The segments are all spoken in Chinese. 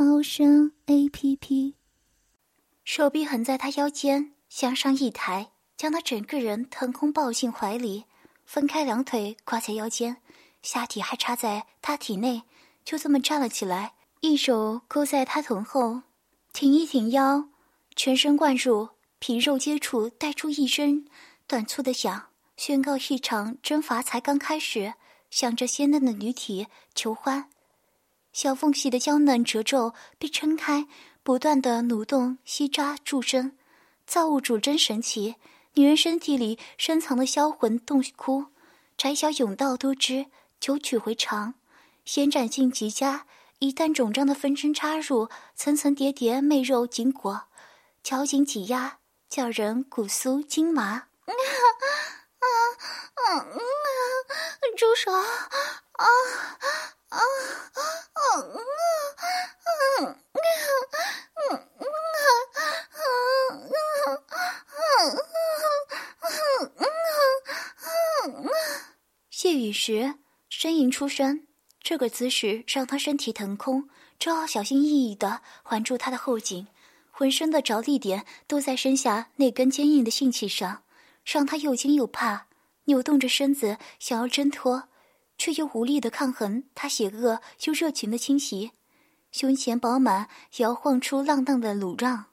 猫声 A P P。手臂横在他腰间，向上一抬，将他整个人腾空抱进怀里，分开两腿挂在腰间，下体还插在他体内，就这么站了起来，一手勾在他臀后，挺一挺腰，全身灌入，皮肉接触，带出一声短促的响，宣告一场征伐才刚开始。向着鲜嫩的女体求欢，小缝隙的娇嫩褶皱被撑开，不断的蠕动、吸扎、助生，造物主真神奇！女人身体里深藏的销魂洞窟，窄小甬道多汁，九曲回肠，延展性极佳。一旦肿胀的分身插入，层层叠叠媚肉紧裹，绞紧挤压，叫人骨酥筋麻。啊啊啊！住手！啊啊啊啊啊啊啊啊啊啊啊啊啊啊啊啊啊谢雨时呻吟出声，这个姿势让他身体腾空，只好小心翼翼的环住他的后颈，浑身的着力点都在身下那根坚硬的性器上。让他又惊又怕，扭动着身子想要挣脱，却又无力的抗衡他邪恶又热情的侵袭。胸前饱满摇晃出浪荡的乳让，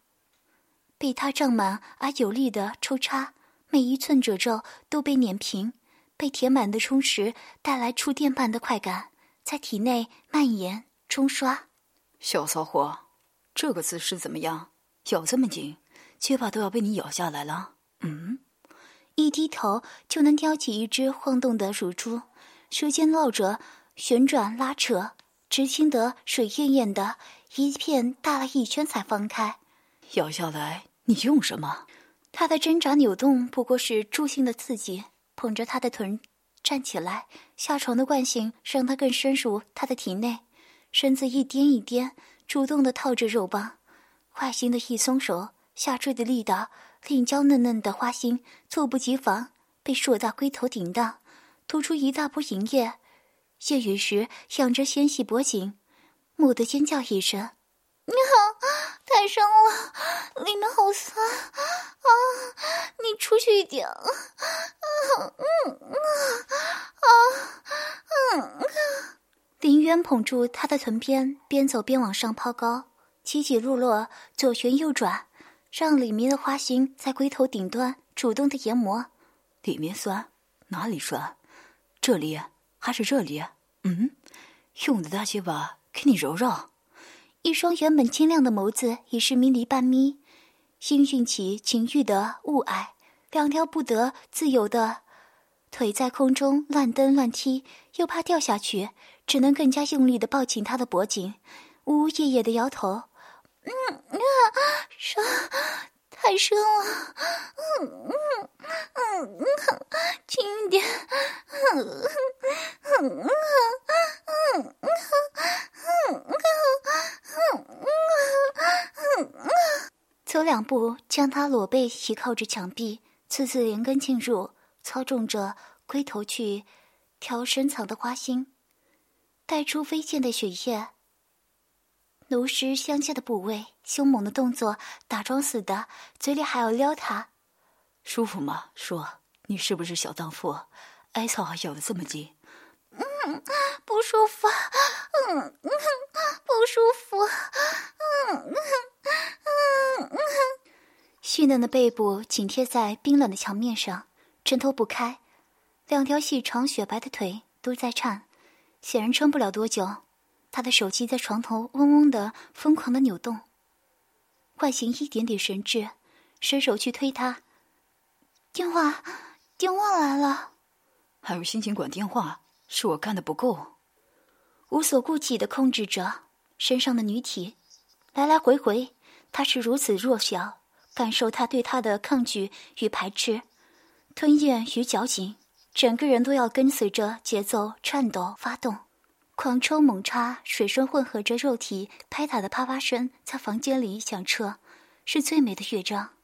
被他胀满而有力的抽插，每一寸褶皱都被碾平，被填满的充实带来触电般的快感，在体内蔓延冲刷。小骚货，这个姿势怎么样？咬这么紧，结巴都要被你咬下来了。嗯。一低头就能叼起一只晃动的乳珠，舌尖绕着旋转拉扯，直听得水艳艳的，一片大了一圈才放开。咬下来，你用什么？他的挣扎扭动不过是助兴的刺激。捧着他的臀站起来，下床的惯性让他更深入他的体内，身子一颠一颠，主动的套着肉棒，坏心的一松手，下坠的力道。令娇嫩嫩的花心猝不及防被硕大龟头顶到，吐出一大波银液。夜雨时仰着纤细脖颈，蓦地尖叫一声：“你好，太深了，里面好酸啊！你出去一点啊！嗯嗯啊啊嗯！”林渊捧住他的臀边，边走边往上抛高，起起落落，左旋右转。让里面的花心在龟头顶端主动的研磨，里面酸，哪里酸？这里还是这里？嗯，用的大鸡巴给你揉揉。一双原本清亮的眸子已是迷离半眯，心运起情欲的雾霭，两条不得自由的腿在空中乱蹬乱踢，又怕掉下去，只能更加用力的抱紧他的脖颈，呜呜咽咽的摇头。嗯啊，深，太深了。嗯嗯，轻一点，嗯嗯嗯嗯嗯嗯嗯嗯，走两步，将他裸背倚靠着墙壁，次次连根进入，操纵着龟头去挑深藏的花心，带出飞溅的血液。奴师相下的部位，凶猛的动作，打桩似的，嘴里还要撩他。舒服吗？说，你是不是小荡妇？艾草咬得这么紧？嗯，不舒服。嗯嗯，不舒服。嗯嗯嗯嗯。细嫩的背部紧贴在冰冷的墙面上，挣脱不开，两条细长雪白的腿都在颤，显然撑不了多久。他的手机在床头嗡嗡的疯狂的扭动，唤醒一点点神智，伸手去推他。电话，电话来了。还有心情管电话？是我干的不够。无所顾忌的控制着身上的女体，来来回回，他是如此弱小，感受他对他的抗拒与排斥，吞咽与绞紧，整个人都要跟随着节奏颤抖发动，狂抽猛插，水声混合着肉体拍打的啪啪声，在房间里响彻，是最美的乐章。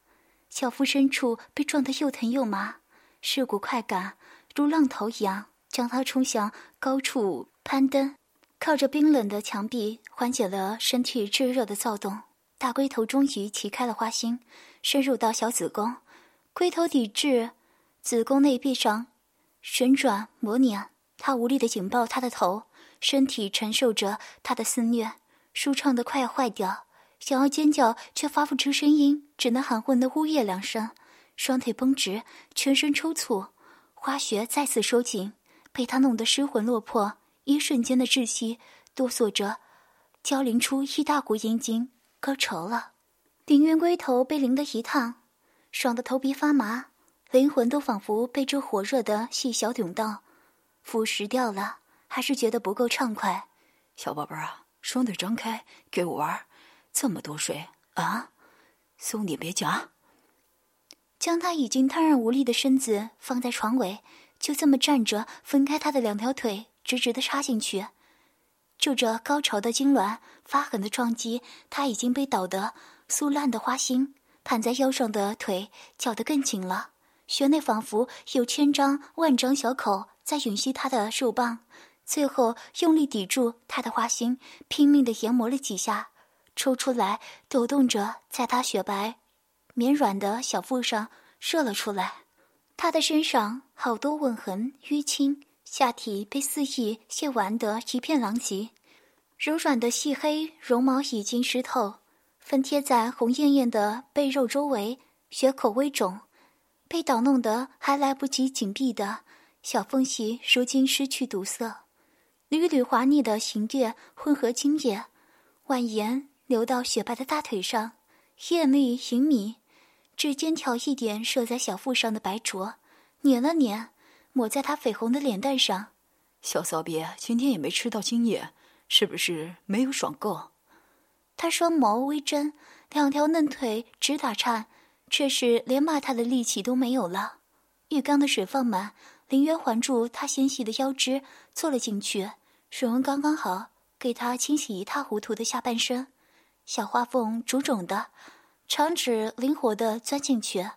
小腹深处被撞得又疼又麻，是股快感，如浪头一样将他冲向高处攀登。靠着冰冷的墙壁，缓解了身体炙热的躁动。大龟头终于齐开了花心，深入到小子宫，龟头抵制子宫内壁上旋转磨碾。他无力的紧抱他的头，身体承受着他的肆虐，舒畅的快要坏掉。想要尖叫，却发不出声音，只能含混的呜咽两声。双腿绷直，全身抽搐，花穴再次收紧，被他弄得失魂落魄。一瞬间的窒息，哆嗦着，交淋出一大股阴茎，高潮了。凌渊龟头被淋得一烫，爽得头皮发麻，灵魂都仿佛被这火热的细小甬道腐蚀掉了，还是觉得不够畅快。小宝贝儿啊，双腿张开，给我玩儿。这么多水啊！松点，别夹。将他已经瘫软无力的身子放在床尾，就这么站着，分开他的两条腿，直直的插进去。就这高潮的痉挛，发狠的撞击，他已经被捣得酥烂的花心，盘在腰上的腿绞得更紧了。穴内仿佛有千张万张小口在吮吸他的肉棒，最后用力抵住他的花心，拼命的研磨了几下。抽出来，抖动着，在他雪白、绵软的小腹上射了出来。他的身上好多吻痕、淤青，下体被肆意亵玩得一片狼藉。柔软的细黑绒毛已经湿透，分贴在红艳艳的背肉周围，血口微肿，被捣弄得还来不及紧闭的小缝隙，如今失去堵塞，缕缕滑腻的行液混合精液，蜿蜒。流到雪白的大腿上，艳丽盈米，指尖挑一点射在小腹上的白灼，捻了捻，抹在她绯红的脸蛋上。小骚逼今天也没吃到精液，是不是没有爽够？他双眸微睁，两条嫩腿直打颤，却是连骂他的力气都没有了。浴缸的水放满，林渊环住他纤细的腰肢，坐了进去，水温刚刚好，给他清洗一塌糊涂的下半身。小花缝肿肿的，长指灵活地钻进去。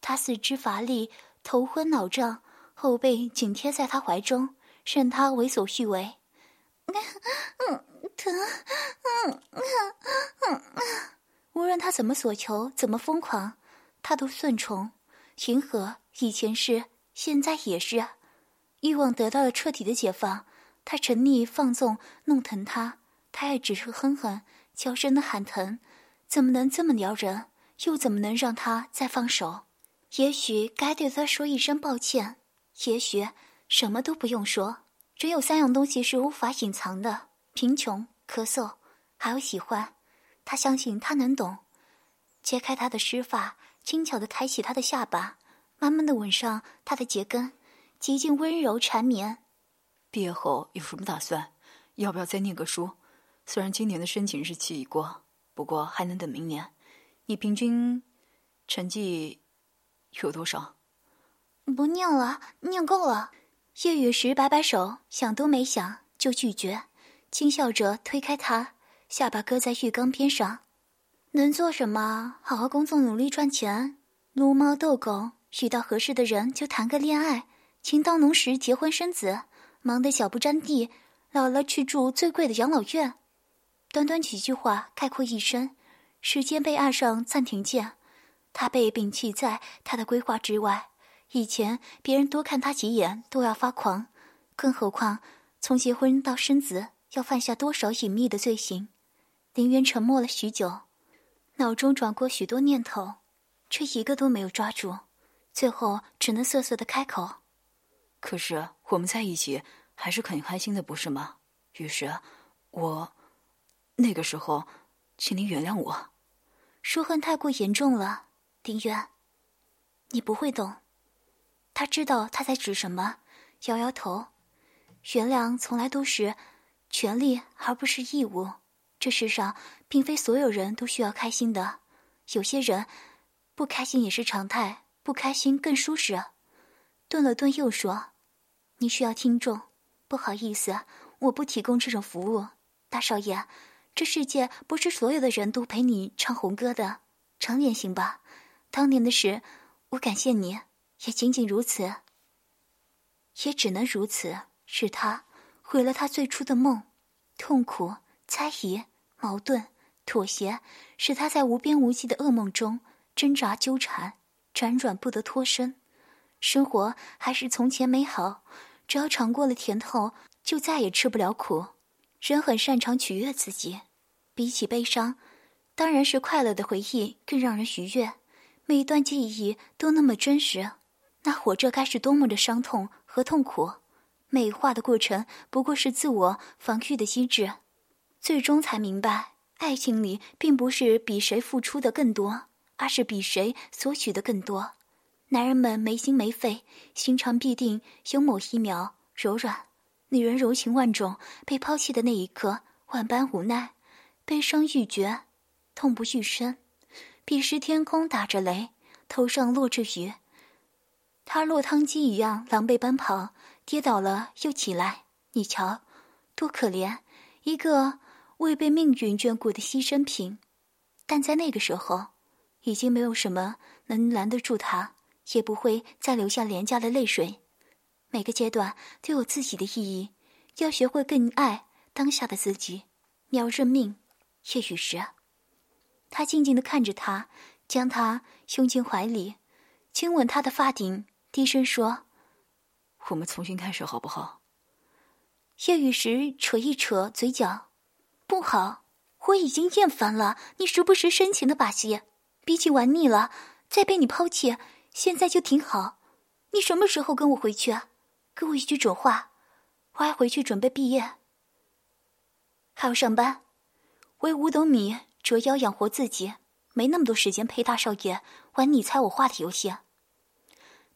他四肢乏力，头昏脑胀，后背紧贴在他怀中，任他为所欲为。嗯，疼，嗯嗯嗯嗯。无论他怎么索求，怎么疯狂，他都顺从、迎合。以前是，现在也是。欲望得到了彻底的解放，他沉溺放纵，弄疼他，他也只是哼哼。娇声的喊疼，怎么能这么撩人？又怎么能让他再放手？也许该对他说一声抱歉，也许什么都不用说。只有三样东西是无法隐藏的：贫穷、咳嗽，还有喜欢。他相信他能懂。揭开他的湿发，轻巧的抬起他的下巴，慢慢的吻上他的睫根，极尽温柔缠绵。毕业后有什么打算？要不要再念个书？虽然今年的申请日期已过，不过还能等明年。你平均成绩有多少？不念了，念够了。叶雨时摆摆手，想都没想就拒绝，轻笑着推开他，下巴搁在浴缸边上。能做什么？好好工作，努力赚钱，撸猫逗狗，遇到合适的人就谈个恋爱，情到浓时结婚生子，忙得脚不沾地，老了去住最贵的养老院。短短几句话概括一生，时间被按上暂停键，他被摒弃在他的规划之外。以前别人多看他几眼都要发狂，更何况从结婚到生子要犯下多少隐秘的罪行？林渊沉默了许久，脑中转过许多念头，却一个都没有抓住，最后只能涩涩的开口：“可是我们在一起还是很开心的，不是吗？于是，我。”那个时候，请您原谅我。书恨太过严重了，丁渊，你不会懂。他知道他在指什么，摇摇头。原谅从来都是权利，而不是义务。这世上并非所有人都需要开心的，有些人不开心也是常态，不开心更舒适。顿了顿，又说：“你需要听众，不好意思，我不提供这种服务。大少爷，这世界不是所有的人都陪你唱红歌的，长点行吧？当年的事，我感谢你，也仅仅如此，也只能如此。是他毁了他最初的梦，痛苦、猜疑。”矛盾、妥协，使他在无边无际的噩梦中挣扎纠缠，辗转不得脱身。生活还是从前美好，只要尝过了甜头，就再也吃不了苦。人很擅长取悦自己，比起悲伤，当然是快乐的回忆更让人愉悦。每一段记忆都那么真实，那活着该是多么的伤痛和痛苦。美化的过程不过是自我防御的机制。最终才明白，爱情里并不是比谁付出的更多，而是比谁索取的更多。男人们没心没肺，心肠必定有某一秒柔软；女人柔情万种，被抛弃的那一刻，万般无奈，悲伤欲绝，痛不欲生。彼时天空打着雷，头上落着雨，他落汤鸡一样狼狈奔跑，跌倒了又起来。你瞧，多可怜，一个。未被命运眷顾的牺牲品，但在那个时候，已经没有什么能拦得住他，也不会再留下廉价的泪水。每个阶段都有自己的意义，要学会更爱当下的自己。你要认命，叶雨时。他静静的看着他，将他拥进怀里，亲吻他的发顶，低声说：“我们重新开始好不好？”叶雨时扯一扯嘴角。不好，我已经厌烦了你时不时深情的把戏，比起玩腻了，再被你抛弃，现在就挺好。你什么时候跟我回去？给我一句准话，我还回去准备毕业，还要上班，为五斗米折腰养活自己，没那么多时间陪大少爷玩你猜我画的游戏。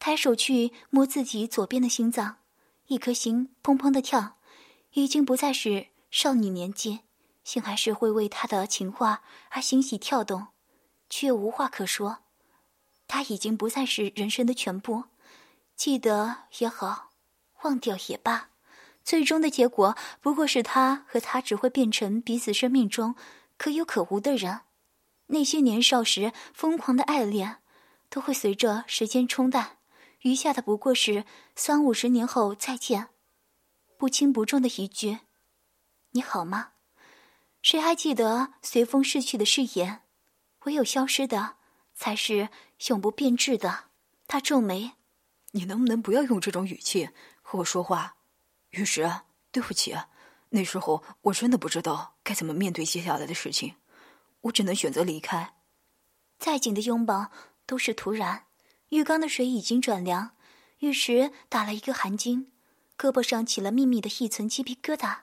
抬手去摸自己左边的心脏，一颗心砰砰的跳，已经不再是少女年纪。心还是会为他的情话而欣喜跳动，却无话可说。他已经不再是人生的全部，记得也好，忘掉也罢，最终的结果不过是他和他只会变成彼此生命中可有可无的人。那些年少时疯狂的爱恋，都会随着时间冲淡，余下的不过是三五十年后再见，不轻不重的一句：“你好吗？”谁还记得随风逝去的誓言？唯有消失的，才是永不变质的。他皱眉：“你能不能不要用这种语气和我说话？”玉石，对不起，那时候我真的不知道该怎么面对接下来的事情，我只能选择离开。再紧的拥抱都是突然。浴缸的水已经转凉，玉石打了一个寒噤，胳膊上起了密密的一层鸡皮疙瘩。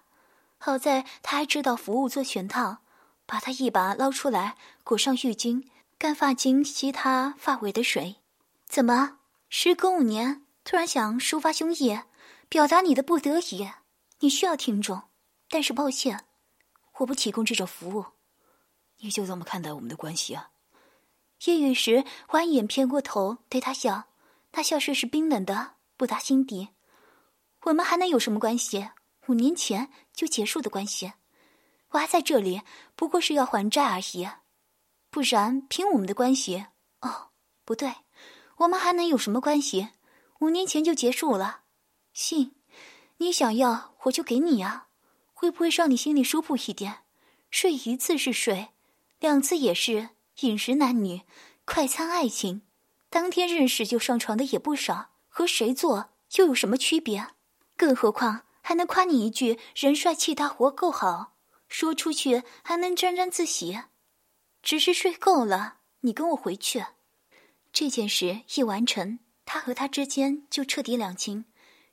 好在他还知道服务做全套，把他一把捞出来，裹上浴巾，干发巾吸他发尾的水。怎么，时隔五年，突然想抒发胸臆，表达你的不得已？你需要听众，但是抱歉，我不提供这种服务。你就这么看待我们的关系啊？夜雨时弯眼偏过头对他笑，那笑声是冰冷的，不达心底。我们还能有什么关系？五年前就结束的关系，我还在这里，不过是要还债而已。不然凭我们的关系，哦，不对，我们还能有什么关系？五年前就结束了。信，你想要我就给你啊。会不会让你心里舒服一点？睡一次是睡，两次也是。饮食男女，快餐爱情，当天认识就上床的也不少。和谁做又有什么区别？更何况。还能夸你一句人帅气大活够好，说出去还能沾沾自喜。只是睡够了，你跟我回去。这件事一完成，他和他之间就彻底两清，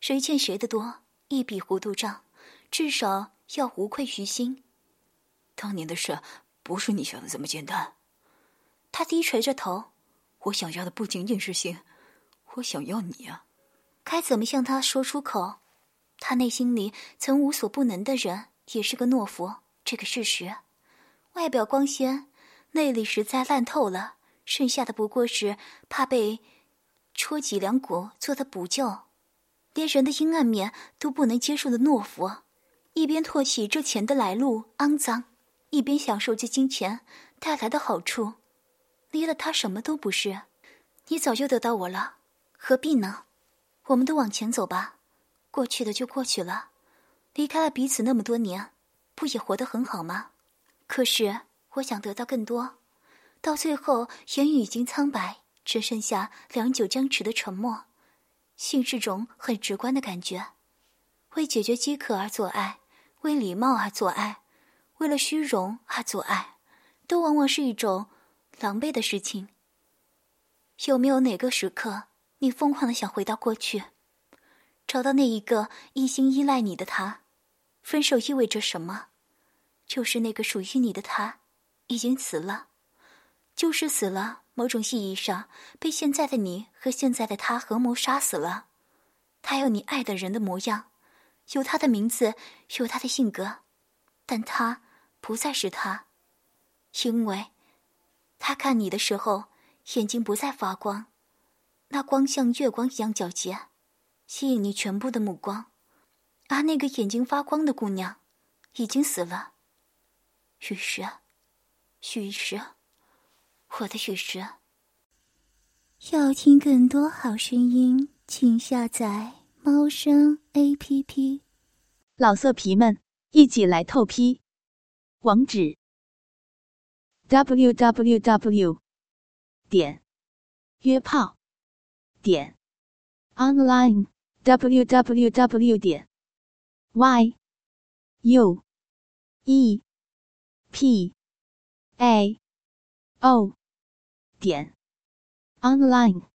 谁欠谁的多，一笔糊涂账，至少要无愧于心。当年的事不是你想的这么简单。他低垂着头，我想要的不仅仅是心，我想要你啊。该怎么向他说出口？他内心里曾无所不能的人，也是个懦夫。这个事实，外表光鲜，内里实在烂透了。剩下的不过是怕被戳脊梁骨做的补救，连人的阴暗面都不能接受的懦夫，一边唾弃这钱的来路肮脏，一边享受这金钱带来的好处。离了他什么都不是，你早就得到我了，何必呢？我们都往前走吧，过去的就过去了。离开了彼此那么多年，不也活得很好吗？可是我想得到更多。到最后，言语已经苍白，只剩下良久僵持的沉默。性是种很直观的感觉，为解决饥渴而做爱，为礼貌而做爱，为了虚荣而做爱，都往往是一种狼狈的事情。有没有哪个时刻，你疯狂的想回到过去，找到那一个一心依赖你的他？分手意味着什么？就是那个属于你的他，已经死了。就是死了，某种意义上被现在的你和现在的他合谋杀死了。他有你爱的人的模样，有他的名字，有他的性格，但他不再是他，因为，他看你的时候眼睛不再发光，那光像月光一样皎洁，吸引你全部的目光，而那个眼睛发光的姑娘，已经死了。于是，于是。我的许石。要听更多好声音，请下载猫声 A P P。老色皮们，一起来透批！网址：w w w 点约炮点 online w w w 点 y u e p a o。点 online。